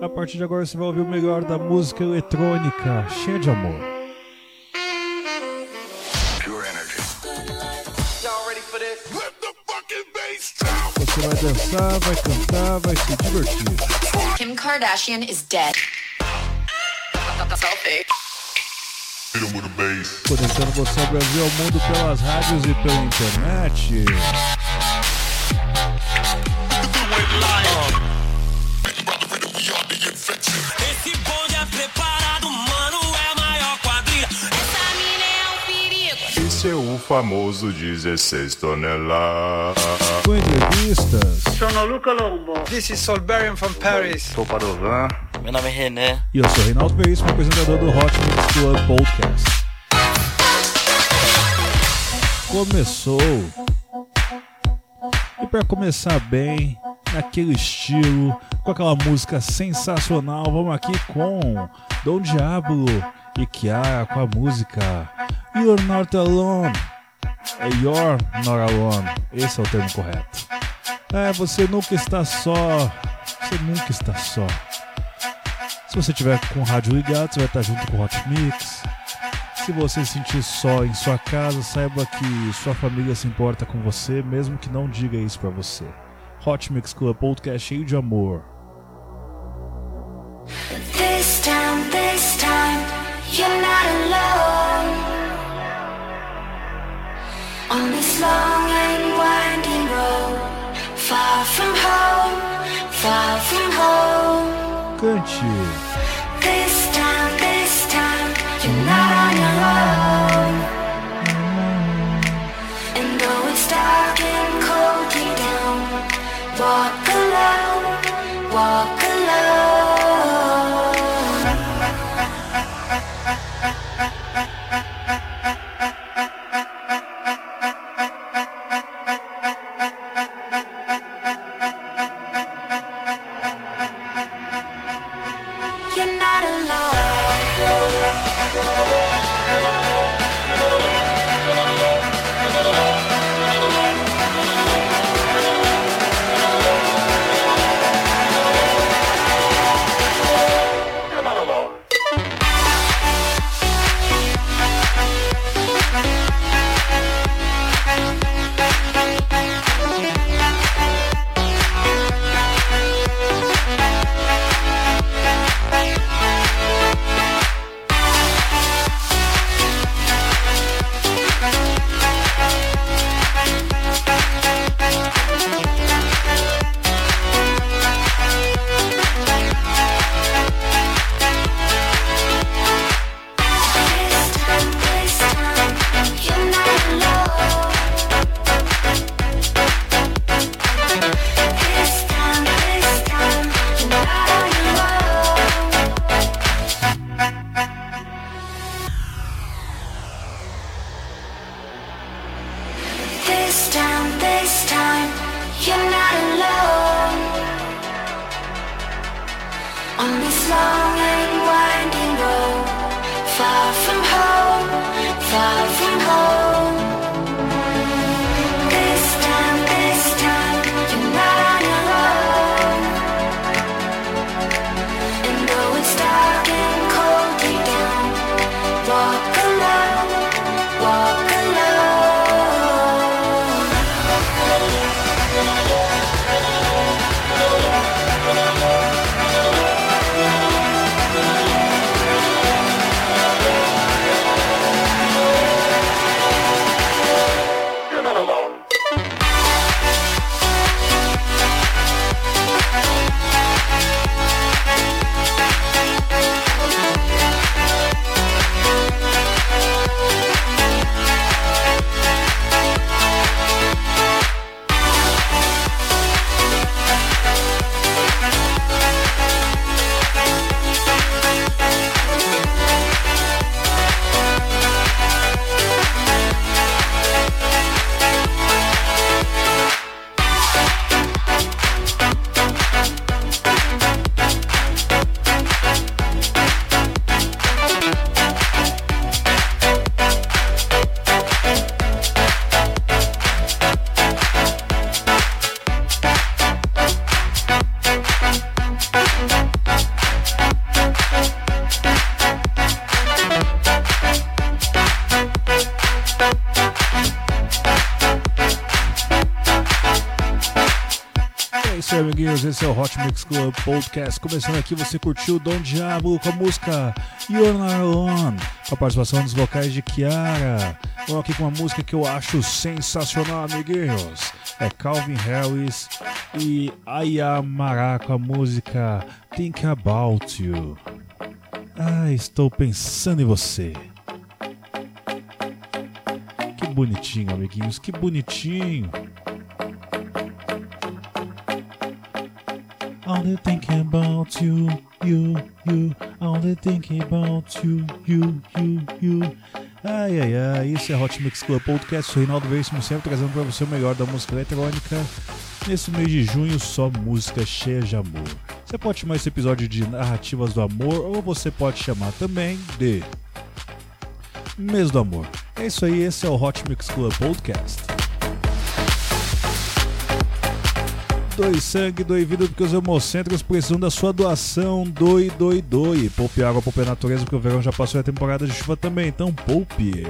A partir de agora você vai ouvir o melhor da música eletrônica, cheia de amor. Você vai dançar, vai cantar, vai se divertir. Kim Kardashian is dead. Conectando você ao Brasil ao mundo pelas rádios e pela internet. Famoso 16 toneladas. Com entrevistas Sono Luca Lombo. This is Solberian from Paris. Sou Padovan. Meu nome é René. e eu sou Reinaldo Veríssimo, apresentador do Hot Mix Club Podcast. Começou. E para começar bem, naquele estilo, com aquela música sensacional, vamos aqui com Dom Diablo e Kiara com a música You're Not Alone. É You're Not Alone. Esse é o termo correto. É, você nunca está só. Você nunca está só. Se você tiver com o rádio ligado, você vai estar junto com o Hot Mix. Se você se sentir só em sua casa, saiba que sua família se importa com você, mesmo que não diga isso pra você. Hot Mix Club Podcast cheio de amor. This time, this time, on the slide. 사 isso aí, amiguinhos. Esse é o Hot Mix Club Podcast. Começando aqui, você curtiu Don Diablo com a música You're Not Alone, com a participação dos vocais de Kiara. Vamos aqui com uma música que eu acho sensacional, amiguinhos. É Calvin Harris e Ayamara com a música Think About You. Ah, estou pensando em você Que bonitinho, amiguinhos, que bonitinho. Only thinking about you, you, you. Only thinking about you, you, you, you. Ai, ai, ai. Isso é Hot Mix Club Podcast. Sou Reinaldo Veríssimo, sempre trazendo para você o melhor da música eletrônica. Nesse mês de junho, só música cheia de amor. Você pode chamar esse episódio de Narrativas do Amor ou você pode chamar também de Mês do Amor. É isso aí, esse é o Hot Mix Club Podcast. Doe sangue, doe vida, porque os hemocêntricos precisam da sua doação. Doe, doe, doe. Poupe água, poupe a natureza, porque o verão já passou e a temporada de chuva também, então poupe.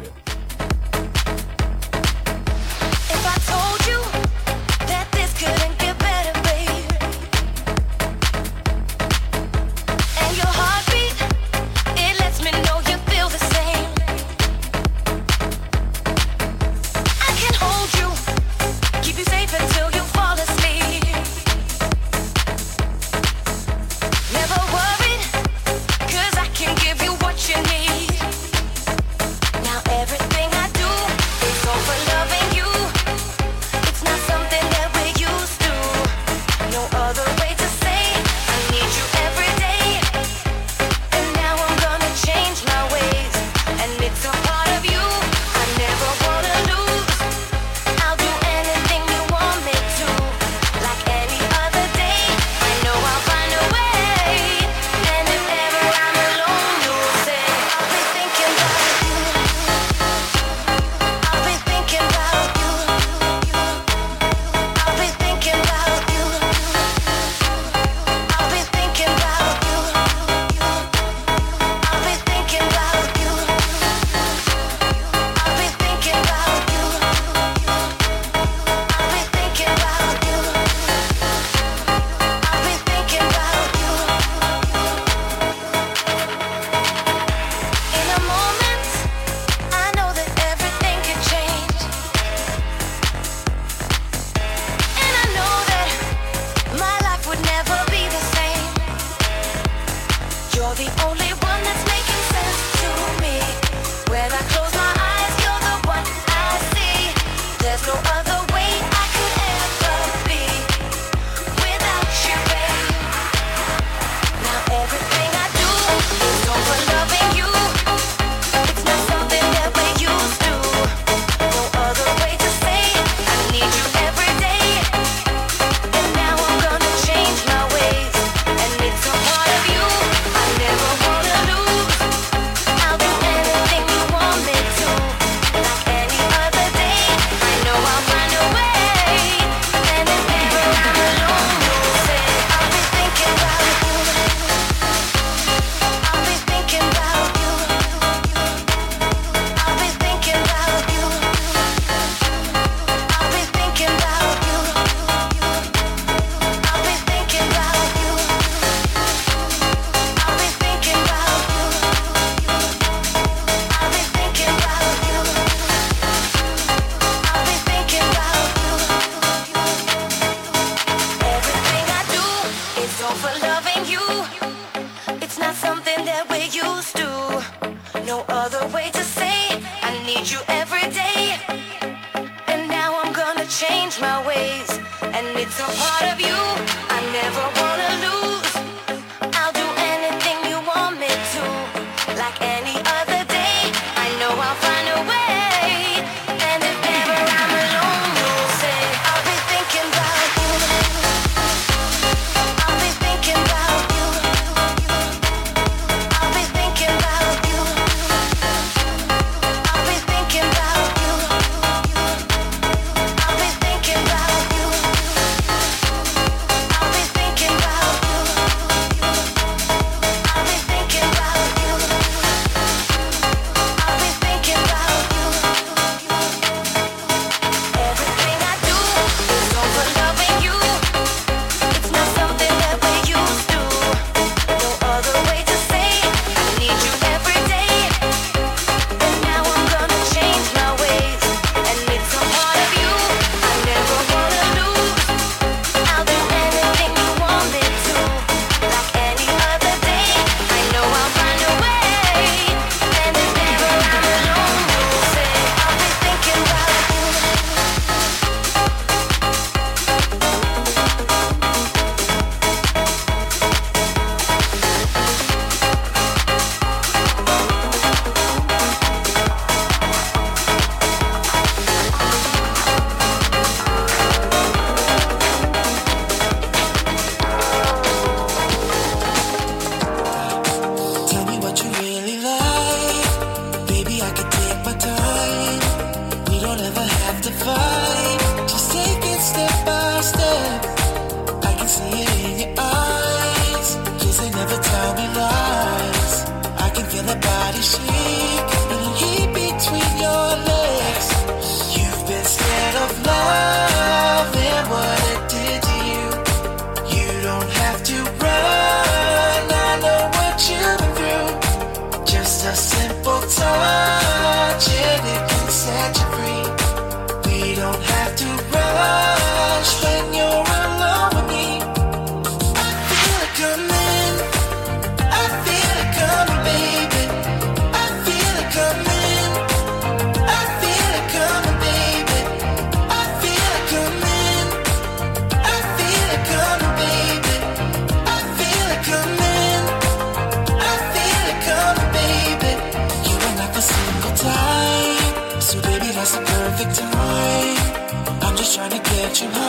what you want.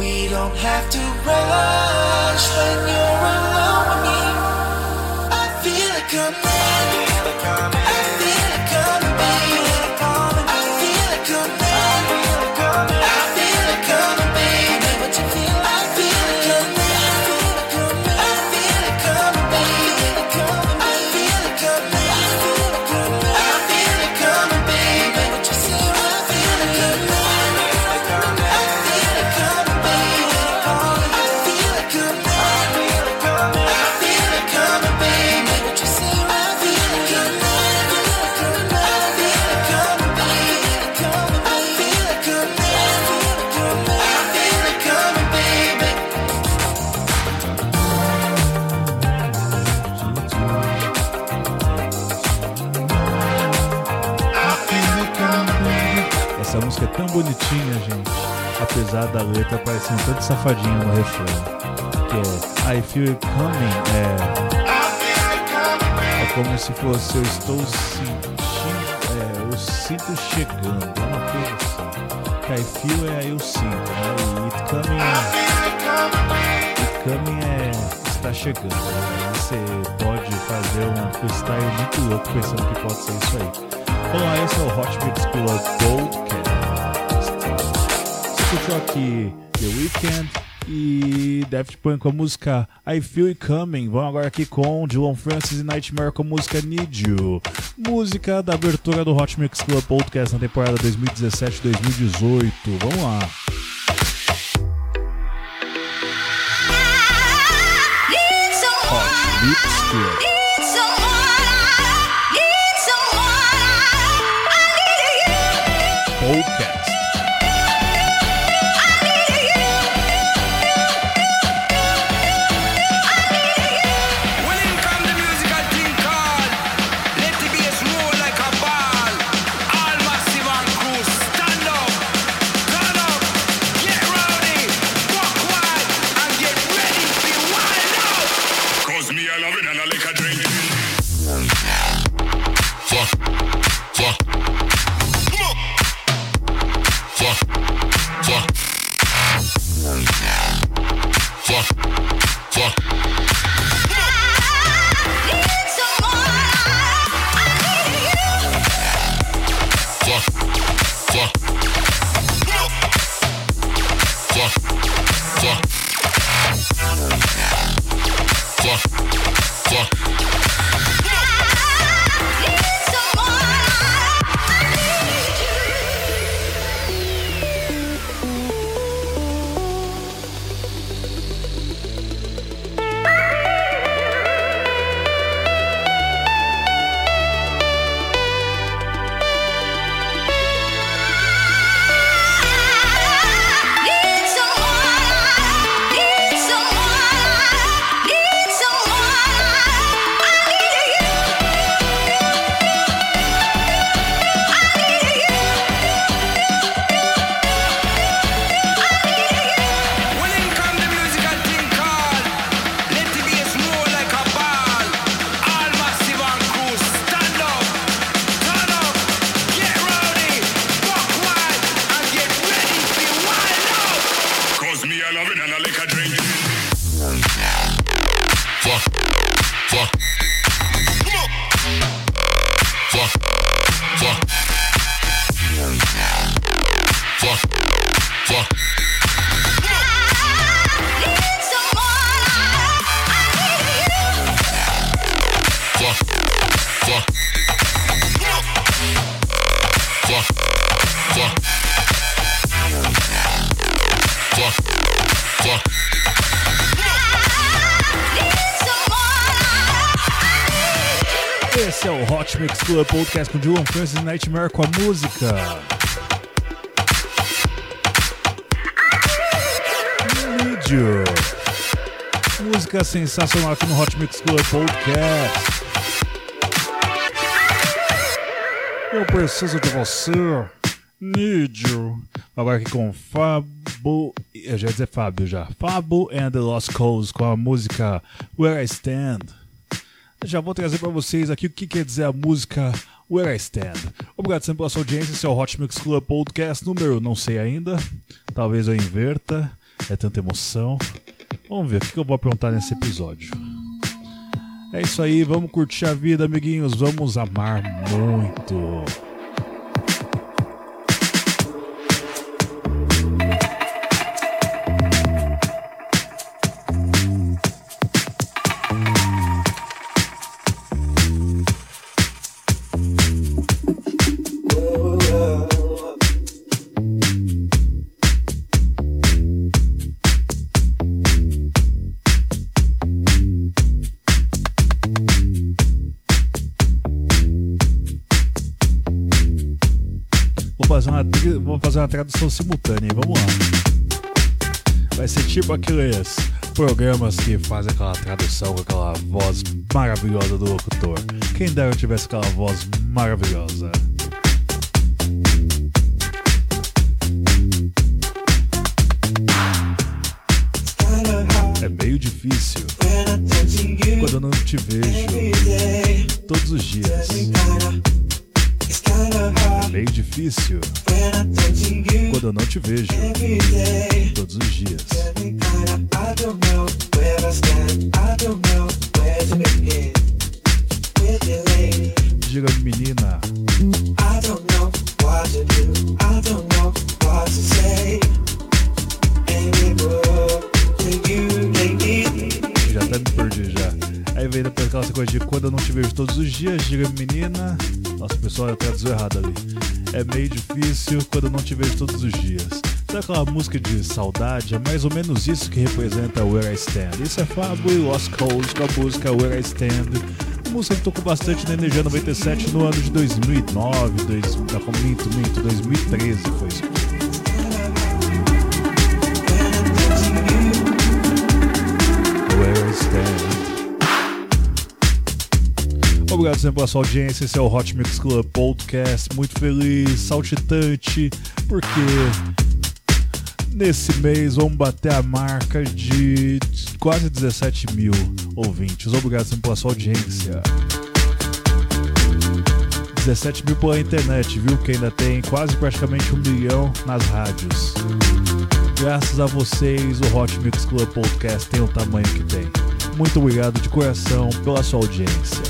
We don't have to rush when you're alone with me. I feel it coming. I feel it coming. apesar da letra parecendo tanto safadinha no refrão. Que é I Feel It Coming, é, é como se fosse eu estou sentindo, é, eu sinto chegando, é uma coisa assim. Que I Feel é eu sinto, né? E It Coming é, It Coming é está chegando. Né? Você pode fazer um freestyle muito louco pensando que pode ser isso aí. Olá, esse é o Hot Mix Club Gold, escutou aqui The Weeknd e Daft Punk com a música I Feel It Coming. Vamos agora aqui com Dylan Francis e Nightmare com a música Need You. Música da abertura do Hot Mix Club Podcast na temporada 2017-2018. Vamos lá. Hot Mix Club. Club Podcast com Dylan Francis Nightmare com a música. Vídeo. Música sensacional aqui no Hot Mix Club Podcast. Eu preciso de você. You. Agora aqui com Fabo. Eu já ia dizer Fábio já. Fabo and the Lost Coast com a música Where I Stand. Já vou trazer para vocês aqui o que quer dizer a música Where I Stand. Obrigado sempre pela sua audiência. Esse é o Hot Mix Club Podcast número, não sei ainda. Talvez eu inverta. É tanta emoção. Vamos ver o que eu vou aprontar nesse episódio. É isso aí, vamos curtir a vida, amiguinhos. Vamos amar muito. Tradução simultânea, vamos lá. Vai ser tipo aqueles programas que fazem aquela tradução com aquela voz maravilhosa do locutor. Quem dera eu tivesse aquela voz maravilhosa. Te vejo todos os dias. Diga menina, já até me perdi já. Aí vem depois aquela coisa de quando eu não te vejo todos os dias, diga menina. Nossa, pessoal, traduziu errado ali. É meio difícil quando não te vejo todos os dias. Sabe aquela música de saudade? É mais ou menos isso que representa Where I Stand. Isso é Fábio e Lost Coast com a música Where I Stand. Música que tocou bastante na Energia 97 no ano de 2009, dois, não, minto, minto, 2013 foi isso. Obrigado sempre pela sua audiência. Esse é o Hot Mix Club Podcast. Muito feliz, saltitante, porque nesse mês vamos bater a marca de quase 17 mil ouvintes. Obrigado sempre pela sua audiência. 17 mil pela internet, viu? Que ainda tem quase praticamente um milhão nas rádios. Graças a vocês, o Hot Mix Club Podcast tem o tamanho que tem. Muito obrigado de coração pela sua audiência.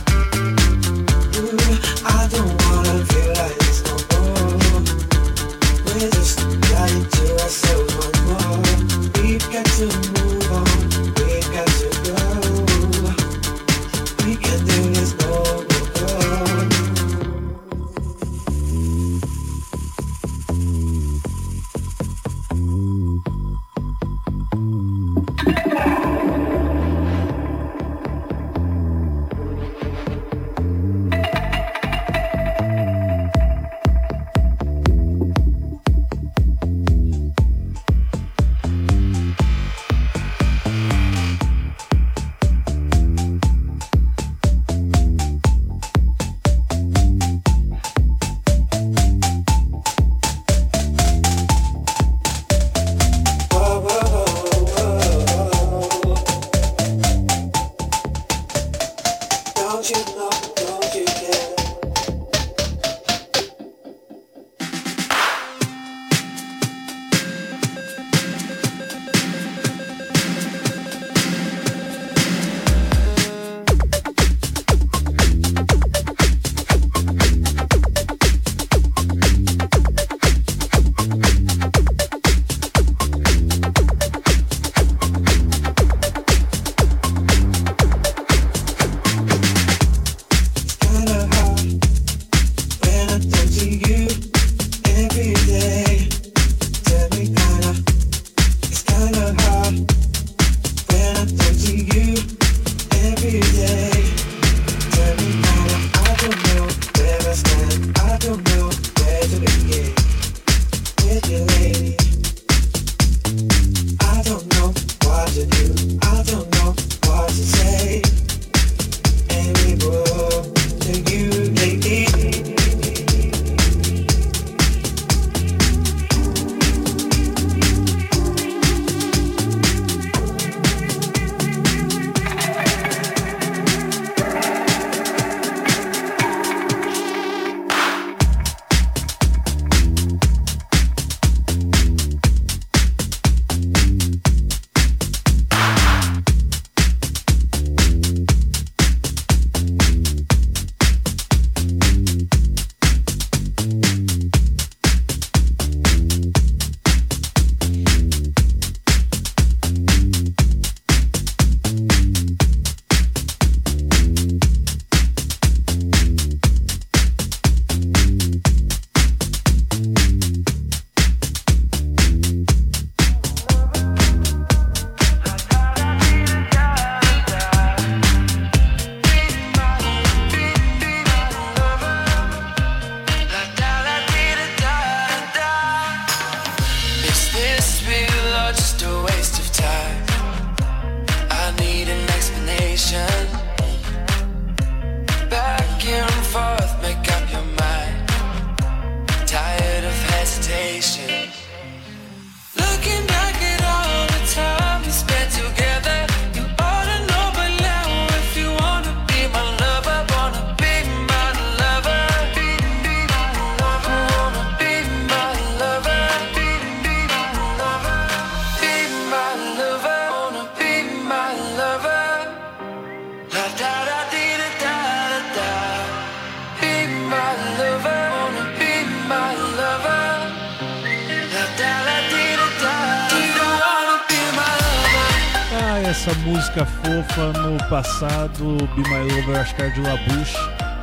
Passado, Be My Lover, que era de Labush.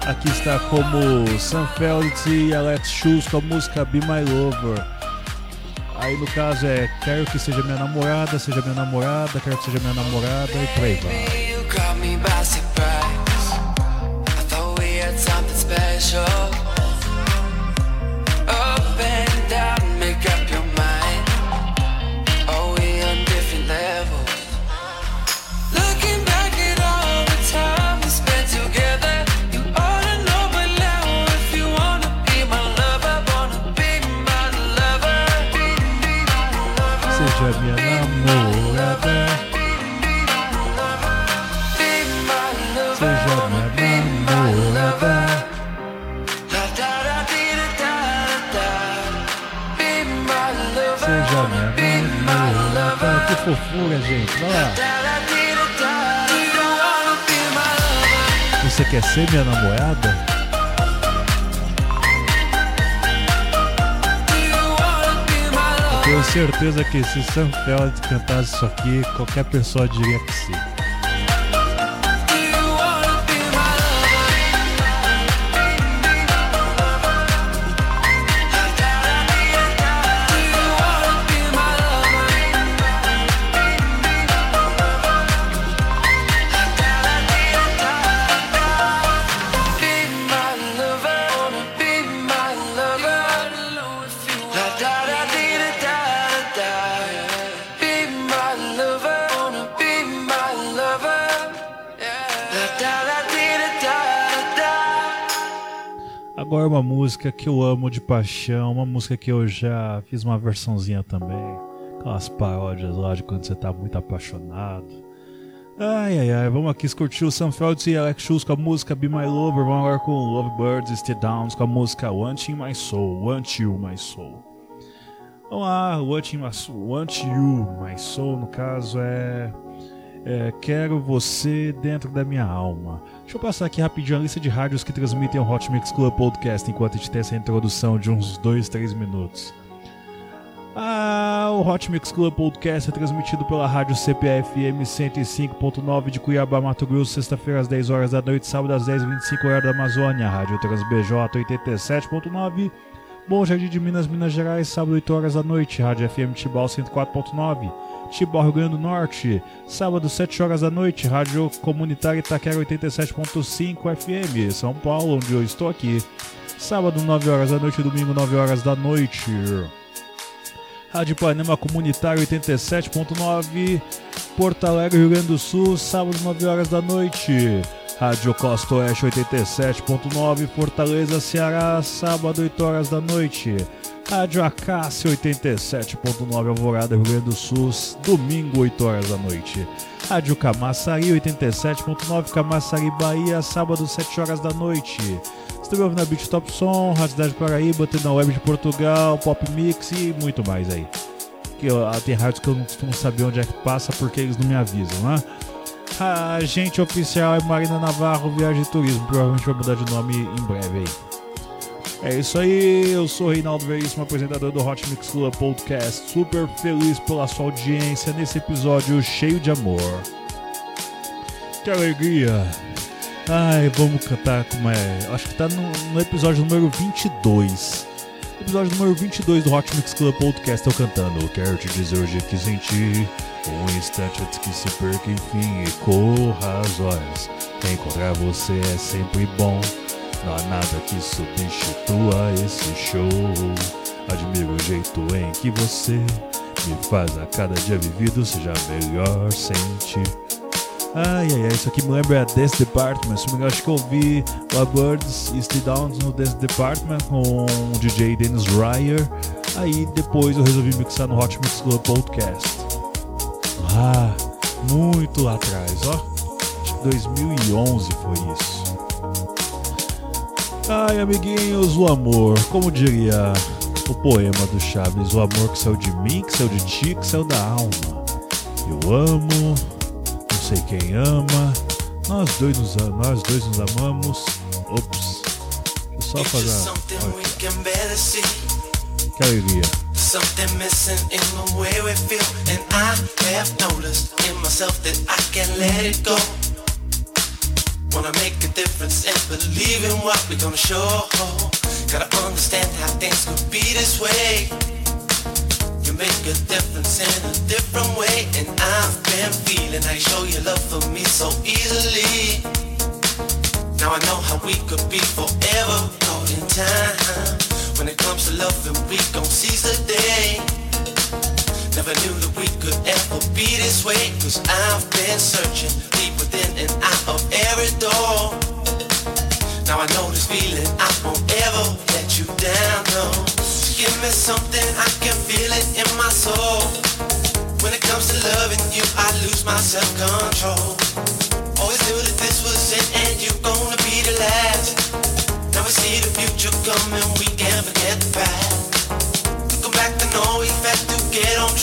Aqui está como Sam Felix e Alex Shoes com a música Be My Lover. Aí no caso é quero que seja minha namorada, seja minha namorada, quero que seja minha namorada e por aí vai. Você quer ser minha namorada? Eu tenho certeza que se Sam Felix cantasse isso aqui, qualquer pessoa diria que sim. Música que eu amo de paixão, uma música que eu já fiz uma versãozinha também. Aquelas paródias lá de quando você tá muito apaixonado. Ai ai ai, vamos aqui curtir o Sam Felds e Alex Schultz com a música Be My Lover. Vamos agora com Lovebirds e Stay Downs com a música Want In My Soul, Want You My Soul. Vamos lá, Want, my, Want You My Soul, no caso é, é Quero Você Dentro da Minha Alma. Deixa eu passar aqui rapidinho a lista de rádios que transmitem o Hot Mix Club Podcast enquanto a gente tem essa introdução de uns 2, 3 minutos. Ah, o Hot Mix Club Podcast é transmitido pela rádio CPFM 105.9 de Cuiabá, Mato Grosso, sexta-feira às 10 horas da noite, sábado às 10h25 horário da Amazônia, rádio TransBJ 87.9, Bom Jardim de Minas, Minas Gerais, sábado 8 horas da noite, rádio FM Tibau 104.9, Tibau, Rio Grande do Norte, sábado 7 horas da noite, rádio comunitária Itaquera 87.5 FM, São Paulo, onde eu estou aqui, sábado 9 horas da noite, domingo 9 horas da noite. Rádio Panema Comunitário 87.9, Porto Alegre, Rio Grande do Sul, sábado 9 horas da noite. Rádio Costa Oeste 87.9, Fortaleza, Ceará, sábado 8 horas da noite. Rádio Acácia 87.9, Alvorada, Rio Grande do Sul, domingo 8 horas da noite. Rádio Camaçari 87.9, Camaçari, Bahia, sábado 7 horas da noite. Esteve ouvindo a Beat Top Som, Rádio Cidade de Paraíba, tem na Web de Portugal, Pop Mix e muito mais aí. Que eu, ah, tem rádios que eu não costumo saber onde é que passa porque eles não me avisam, né? A agente oficial é Marina Navarro, Viagem e Turismo. Provavelmente vai mudar de nome em breve aí. É isso aí, eu sou Reinaldo Veríssimo, apresentador do Hot Mix Club Podcast. Super feliz pela sua audiência nesse episódio cheio de amor. Que alegria! Ai, vamos cantar como é. Acho que tá no, no episódio número 22. Episódio número 22 do Hot Mix Club Podcast eu cantando. Quero te dizer hoje que senti um instante antes que se perca, enfim, e corra as horas. Encontrar você é sempre bom. Não há nada que substitua esse show. Admiro o jeito em que você me faz a cada dia vivido seja melhor sentir. Ai, ai, ai, isso aqui me lembra Dance Department. Se me acho que eu ouvi La Birds e Stay Downs no Dance Department com o DJ Dennis Ryer. Aí depois eu resolvi mixar no Hot Mix Club Podcast. Ah, muito lá atrás, ó. Acho que 2011 foi isso. Ai, amiguinhos, o amor, como diria o poema do Chaves, o amor que saiu de mim, que saiu de ti, que saiu da alma. Eu amo, não sei quem ama, nós dois nos, nós dois nos amamos. Ops, deixa eu só fazer. Olha, que alegria. Something missing in the way we feel, and I have noticed in myself that I can't let it go. Wanna make a difference and believe in what we're gonna show. Gotta understand how things could be this way. You make a difference in a different way, and I've been feeling I show your love for me so easily. Now I know how we could be forever caught in time. When it comes to loving, we gon' seize the day. Never knew that we could ever be this way. Cause I've been searching deep within and out of every door. Now I know this feeling, I won't ever let you down, no. Give me something, I can feel it in my soul. When it comes to loving you, I lose my self-control.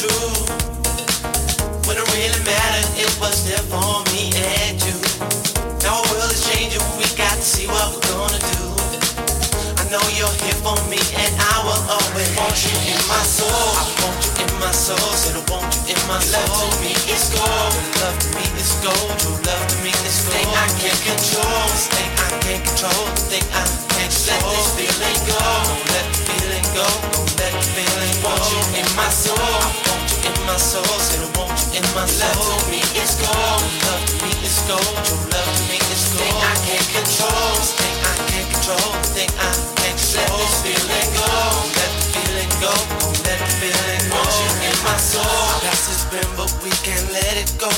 True. When it really mattered, it was there for me and you. Now our world is changing, we got to see what we're gonna do. I know you're here for me and I will always want you in my soul. I want you in my soul, said I want you in my soul. Love to me is gold, your love to me is gold, your love to me is gold. Thing I can't control, thing I can't control, thing I my soul, said I want you in my soul. Love to me is gold, love to me is gold, your love to me is gold. Thing I can't control, thing I can't control, thing I can't control. let this feeling go. Let the feeling go, let the feeling go. Want you in my soul. Past has been, but we can't let it go.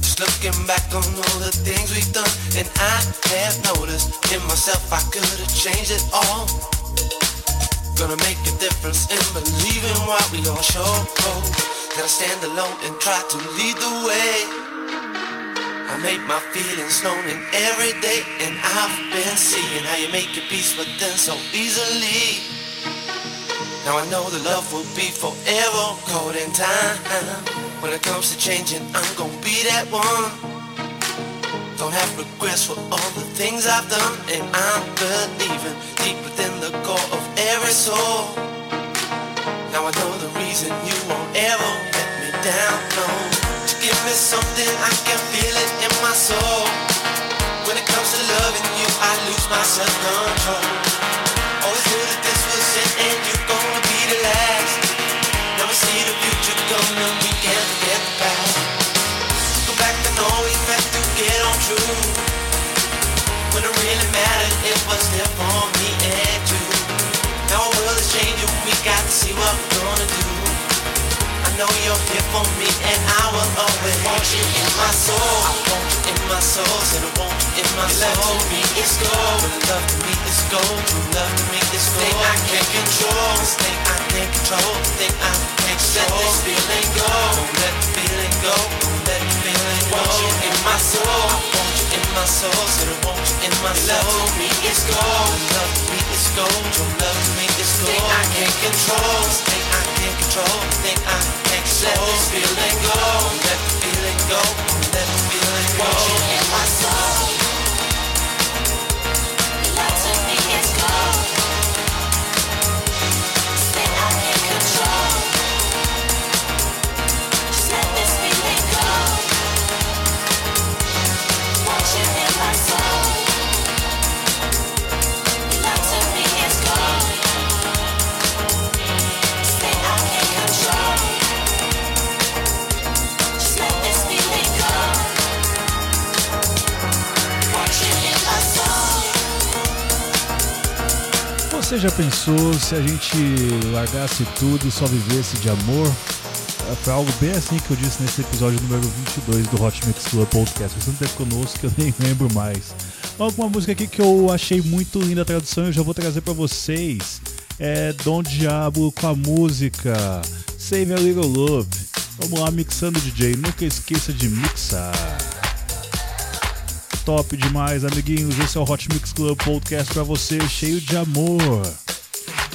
Just looking back on all the things we've done, and I have noticed in myself I could have changed it all. Gonna make a difference in believing what we all show. Gotta stand alone and try to lead the way. I make my feelings known in every day, and I've been seeing how you make your peace with them so easily. Now I know the love will be forever caught in time. When it comes to changing, I'm gonna be that one. Don't have regrets for all the things I've done, and I'm believing deep within the core of every soul. Now I know the reason you won't ever let me down, no. To give me something, I can feel it in my soul. When it comes to loving you, I lose my self-control. Always was there for me and you. Now our world is changing, we got to see what we're gonna do. I know you're here for me and I will always want you in my soul. I want you in my soul, said I want you in my soul. Love to me is gold, love to me is gold, Your love to me is gold. Thing I can't control, this thing I can't control, this thing I can't let this feeling go. Don't let the feeling go, don't let the feeling go. Want you in my soul, I want you in my soul, said I want you in my soul. Love me is gold, love me is gold, Your love me is gold. Thing I can't control, thing I can't control, thing I can't let this feeling go. Let the feeling go, let the feeling go. Want you in my soul. Você já pensou se a gente largasse tudo e só vivesse de amor? É, Foi algo bem assim que eu disse nesse episódio número 22 do Hot Mix Club Podcast. Você não teve conosco que eu nem lembro mais. Alguma música aqui que eu achei muito linda a tradução eu já vou trazer pra vocês. é Dom Diablo com a música Save a Little Love. Vamos lá, mixando DJ. Nunca esqueça de mixar. Top demais, amiguinhos. Esse é o Hot Mix Club Podcast pra você, cheio de amor.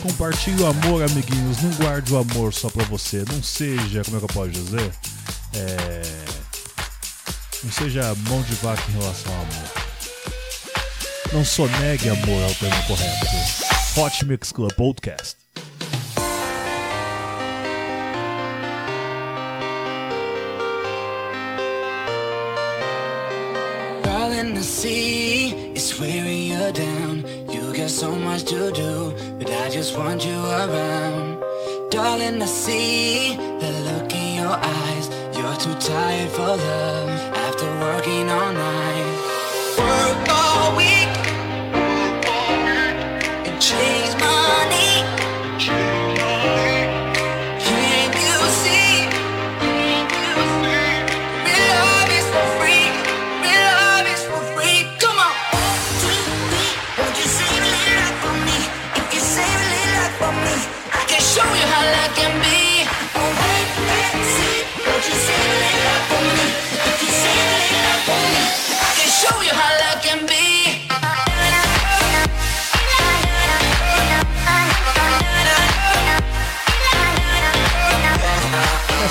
Compartilhe o amor, amiguinhos. Não guarde o amor só pra você. Não seja, como é que eu posso dizer? É... Não seja mão de vaca em relação ao amor. Não sonegue amor é o termo correto. Hot Mix Club Podcast. Darling, the sea is wearing you down. You got so much to do, but I just want you around. Darling, I see the look in your eyes. You're too tired for love after working all night. Work all week and chase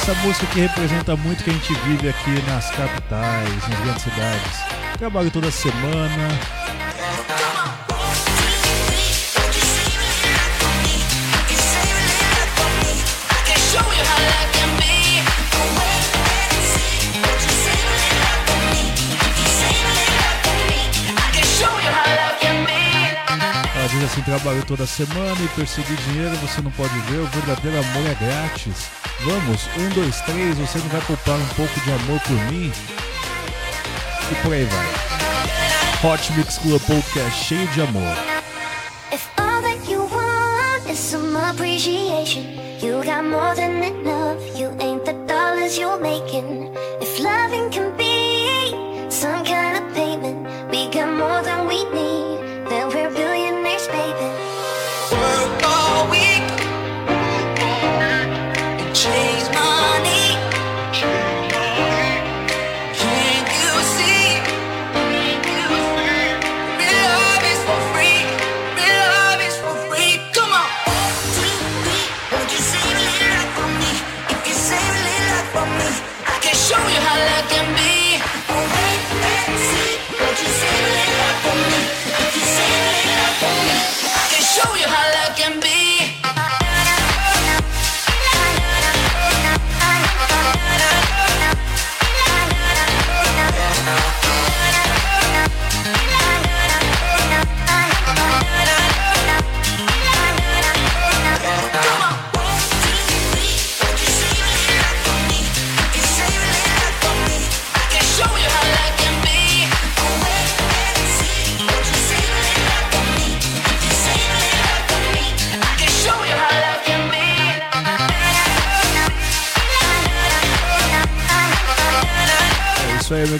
Essa música que representa muito o que a gente vive aqui nas capitais, nas grandes cidades. Trabalho toda semana, diz assim: trabalho toda semana e perseguir dinheiro você não pode ver, o verdadeiro amor é grátis. Vamos, um, dois, três, você não vai poupar um pouco de amor por mim? E por aí vai. Hot Mix Club Podcast cheio de amor. If all that you want is some appreciation, you got more than enough. You ain't the dollars you're making. If loving can be some kind of payment, we got more than we need.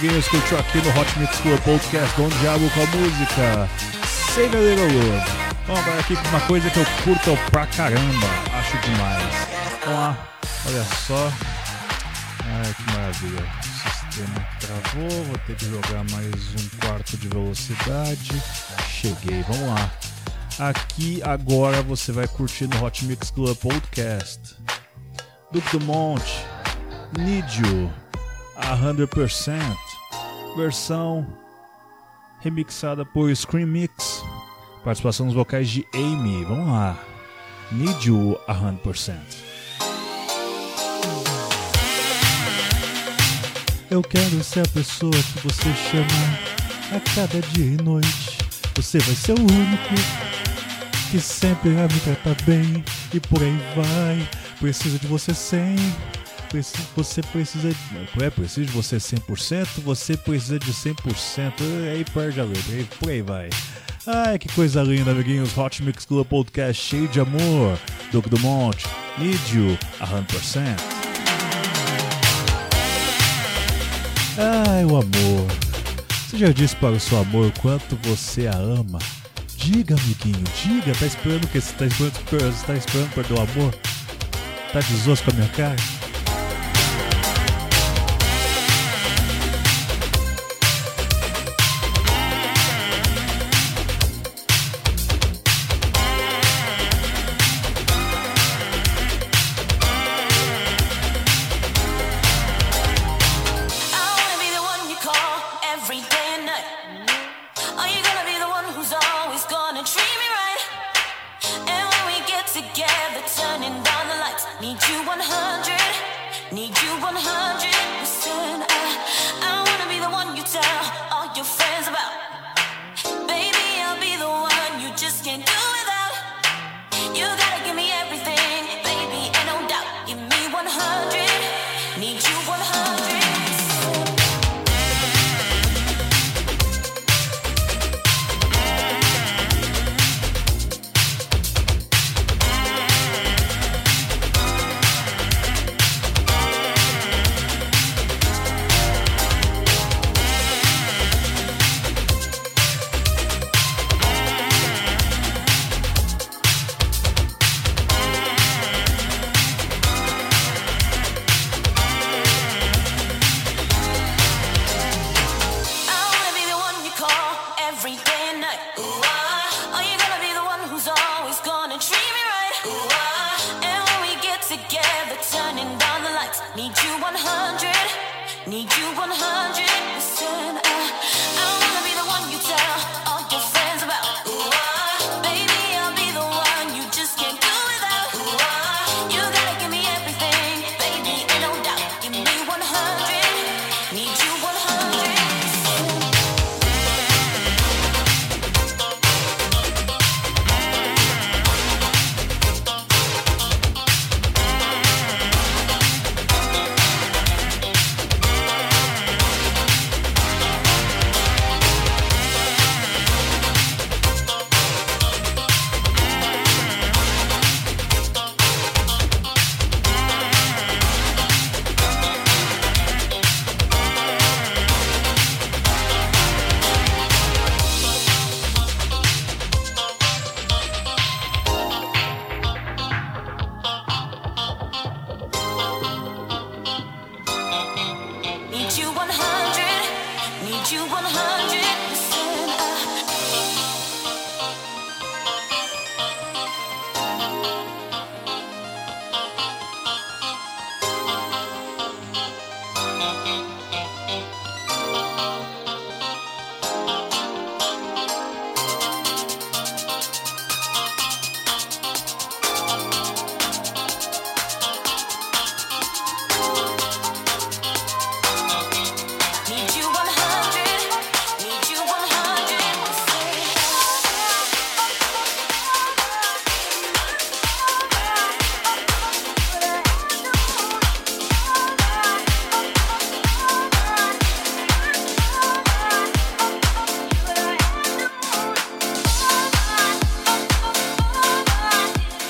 Curtiu aqui no Hot Mix Club Podcast Dom Diabo com a música Save a Little Love. Vamos agora aqui com uma coisa que eu curto pra caramba. Acho demais. Vamos lá. Olha só. Ai, que maravilha. O sistema travou. Vou ter que jogar mais um quarto de velocidade. Cheguei. Vamos lá. Aqui agora você vai curtir no Hot Mix Club Podcast. Duke Dumont, Need You. 100% versão remixada por Scream Mix. Participação nos vocais de Amy. Vamos lá. Need You 100%. Eu quero ser a pessoa que você chama a cada dia e noite. Você vai ser o único que sempre vai me tratar bem e por aí vai. Preciso de você sempre precisa, você precisa. É preciso de você 100%, você precisa de 100%. É aí perde a vida, por aí vai. Ai, que coisa linda, amiguinhos. Hot Mix Club Podcast cheio de amor. Doug do Monte, Need You, 100%. Ai, o amor. Você já disse para o seu amor quanto você a ama? Diga, amiguinho, diga. Tá esperando o quê? Você tá esperando, tá esperando perder o amor? Tá de com a minha cara?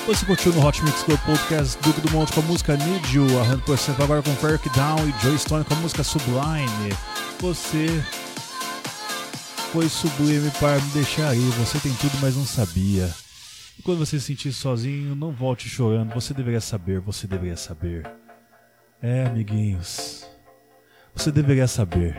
Você curtiu no Hot Mix Club Podcast Duke do Monte com a música Need You, a 100% agora com Ferric Down e Joy Stone com a música Sublime. Você foi sublime para me deixar aí, você tem tudo, mas não sabia. E quando você se sentir sozinho, não volte chorando, você deveria saber, você deveria saber. É, amiguinhos, você deveria saber.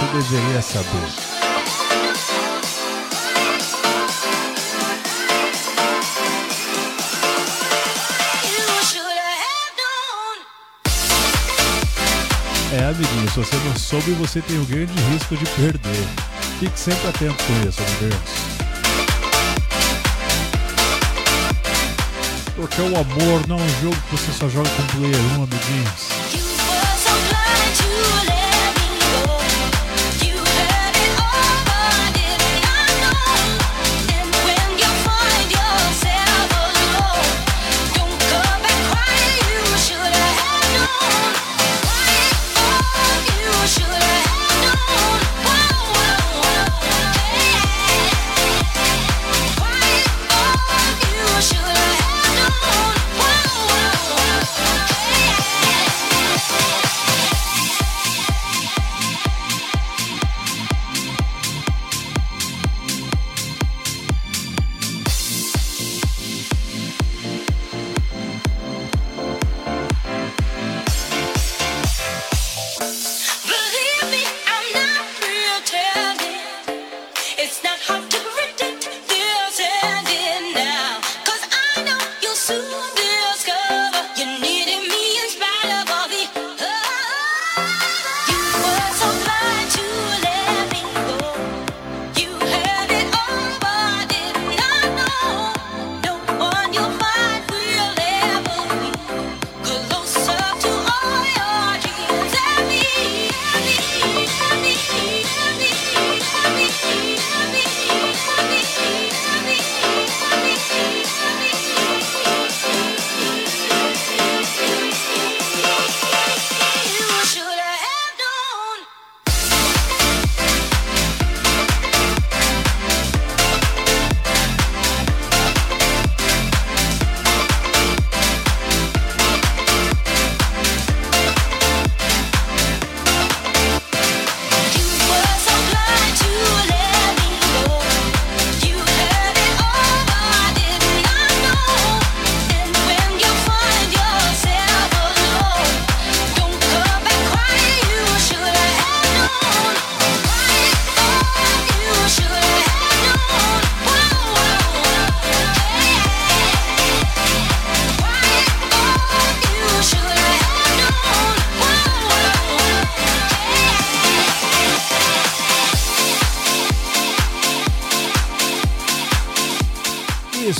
você deveria saber. É, amiguinho, se você não soube, você tem o um grande risco de perder. Fique sempre atento com isso, amiguinhos. Porque o amor não é um jogo que você só joga com player 1, amiguinhos.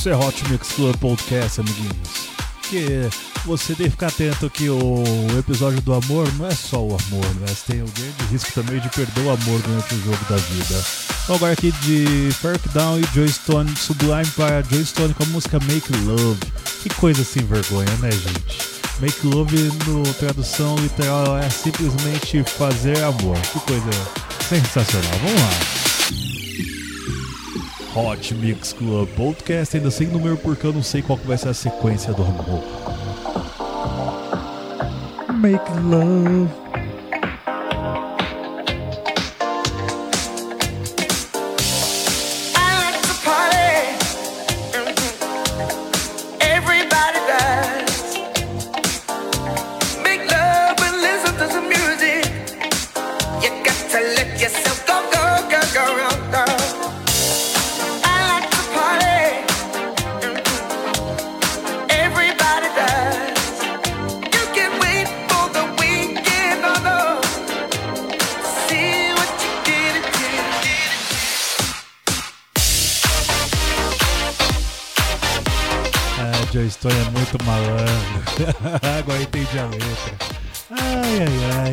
Isso é Hot Mix Club Podcast, amiguinhos. Que você tem que ficar atento que o episódio do amor não é só o amor, né? Você tem o grande risco também de perder o amor durante o jogo da vida. Então agora aqui de Ferk Down e Joy Stone, Sublime para Joy Stone com a música Make Love. Que coisa sem vergonha, né, gente? Make Love no tradução literal é simplesmente fazer amor. Que coisa sensacional. Vamos lá. Hot Mix Club Podcast, ainda sem número porque eu não sei qual que vai ser a sequência do amor. Make love. Joy Stone é muito malandro. Agora entendi a letra. Ai, ai, ai.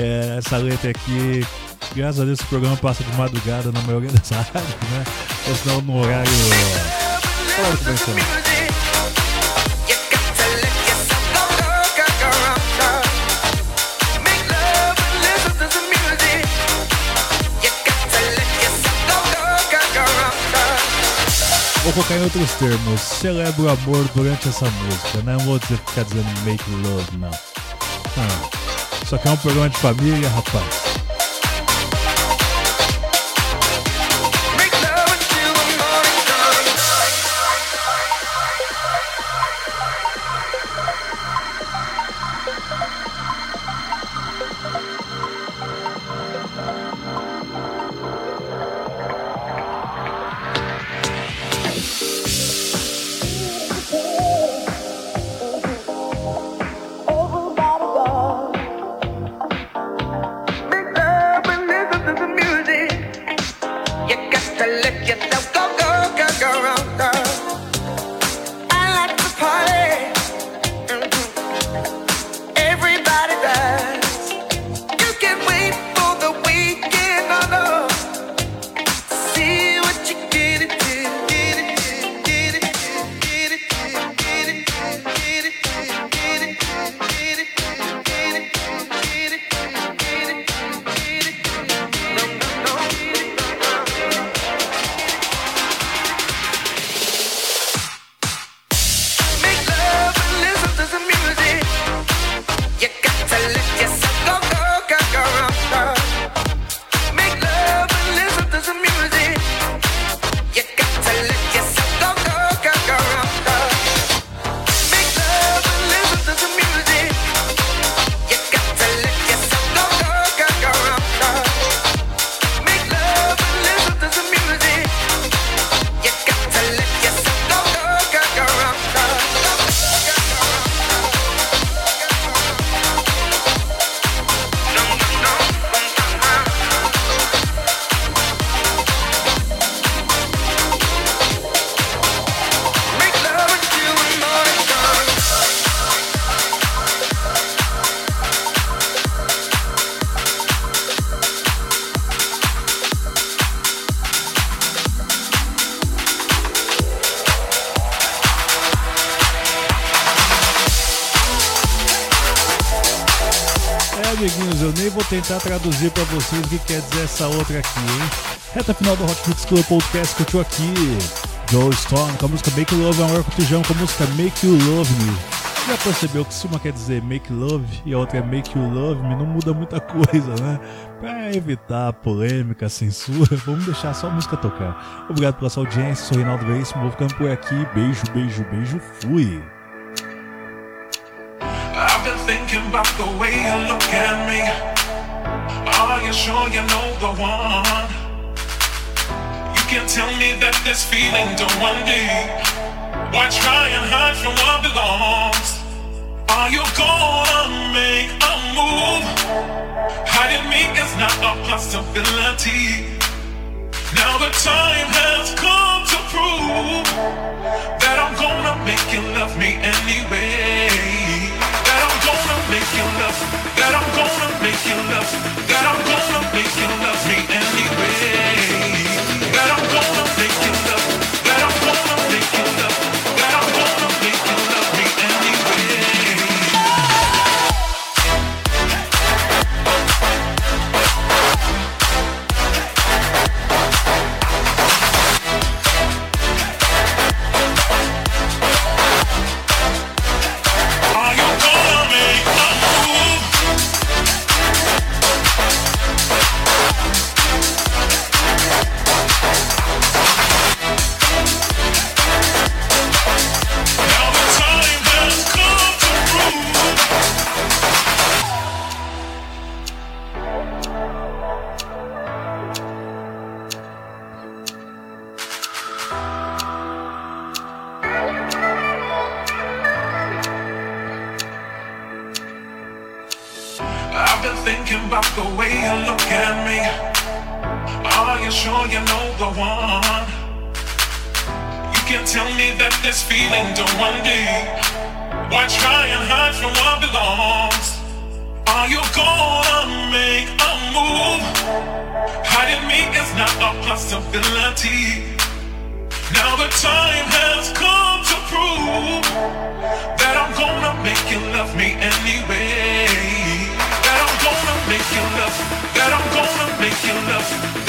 É, essa letra aqui, graças a Deus, esse programa passa de madrugada na maioria das rádios, né? Ou senão no horário. Claro que. Vou colocar em outros termos. Celebra o amor durante essa música. Não vou dizer, ficar dizendo make love, não. Ah, Isso aqui é um programa de família, rapaz. Tentar traduzir pra vocês o que quer dizer essa outra aqui, hein? Reta final do Hot Mix Club Podcast, curtiu aqui Joe Stone com a música Make Love, é um Cotijão com a música Make You Love Me. Já percebeu que se uma quer dizer Make Love e a outra é Make You Love Me, não muda muita coisa, né? Pra evitar polêmica, censura, vamos deixar só a música tocar. Obrigado pela sua audiência, sou Reinaldo Veríssimo, vou ficando por aqui. Beijo, beijo, beijo, fui! I've been thinking about the way you look at me. you sure you know the one. You can tell me that this feeling don't want me. Why try and hide from what belongs? Are you gonna make a move? Hiding me is not a possibility. Now the time has come to prove that I'm gonna make you love me anyway that I'm gonna make you love, that I'm gonna make you love me anyway. Possibility. Now the time has come to prove that I'm gonna make you love me anyway. That I'm gonna make you love. That I'm gonna make you love.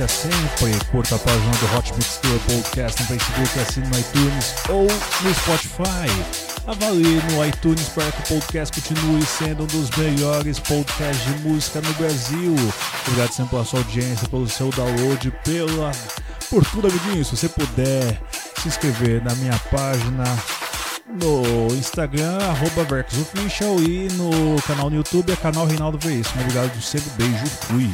Audiência sempre. Curta a página do Hot Mix Club Podcast no Facebook, assine no iTunes ou no Spotify. Avalie no iTunes para que o podcast continue sendo um dos melhores podcasts de música no Brasil. Obrigado sempre pela sua audiência, pelo seu download, pela por tudo, amiguinho. Se você puder se inscrever na minha página no Instagram, arroba e no canal no YouTube é canal Reinaldo Veríssimo. Obrigado sempre, beijo, fui.